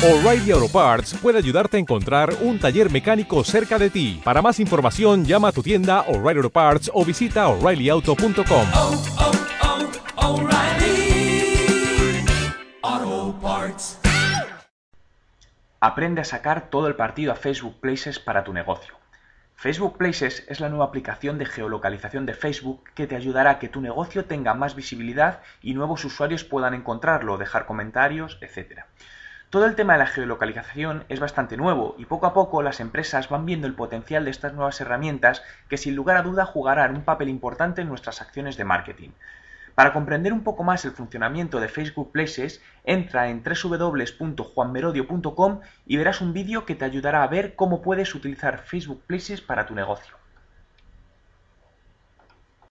O'Reilly Auto Parts puede ayudarte a encontrar un taller mecánico cerca de ti. Para más información, llama a tu tienda O'Reilly Auto Parts o visita oreillyauto.com. oh, oh, Parts. Aprende a sacar todo el partido a Facebook Places para tu negocio. Facebook Places es la nueva aplicación de geolocalización de Facebook que te ayudará a que tu negocio tenga más visibilidad y nuevos usuarios puedan encontrarlo, dejar comentarios, etc. Todo el tema de la geolocalización es bastante nuevo y poco a poco las empresas van viendo el potencial de estas nuevas herramientas que sin lugar a duda jugarán un papel importante en nuestras acciones de marketing. Para comprender un poco más el funcionamiento de Facebook Places, entra en www.juanmerodio.com y verás un vídeo que te ayudará a ver cómo puedes utilizar Facebook Places para tu negocio.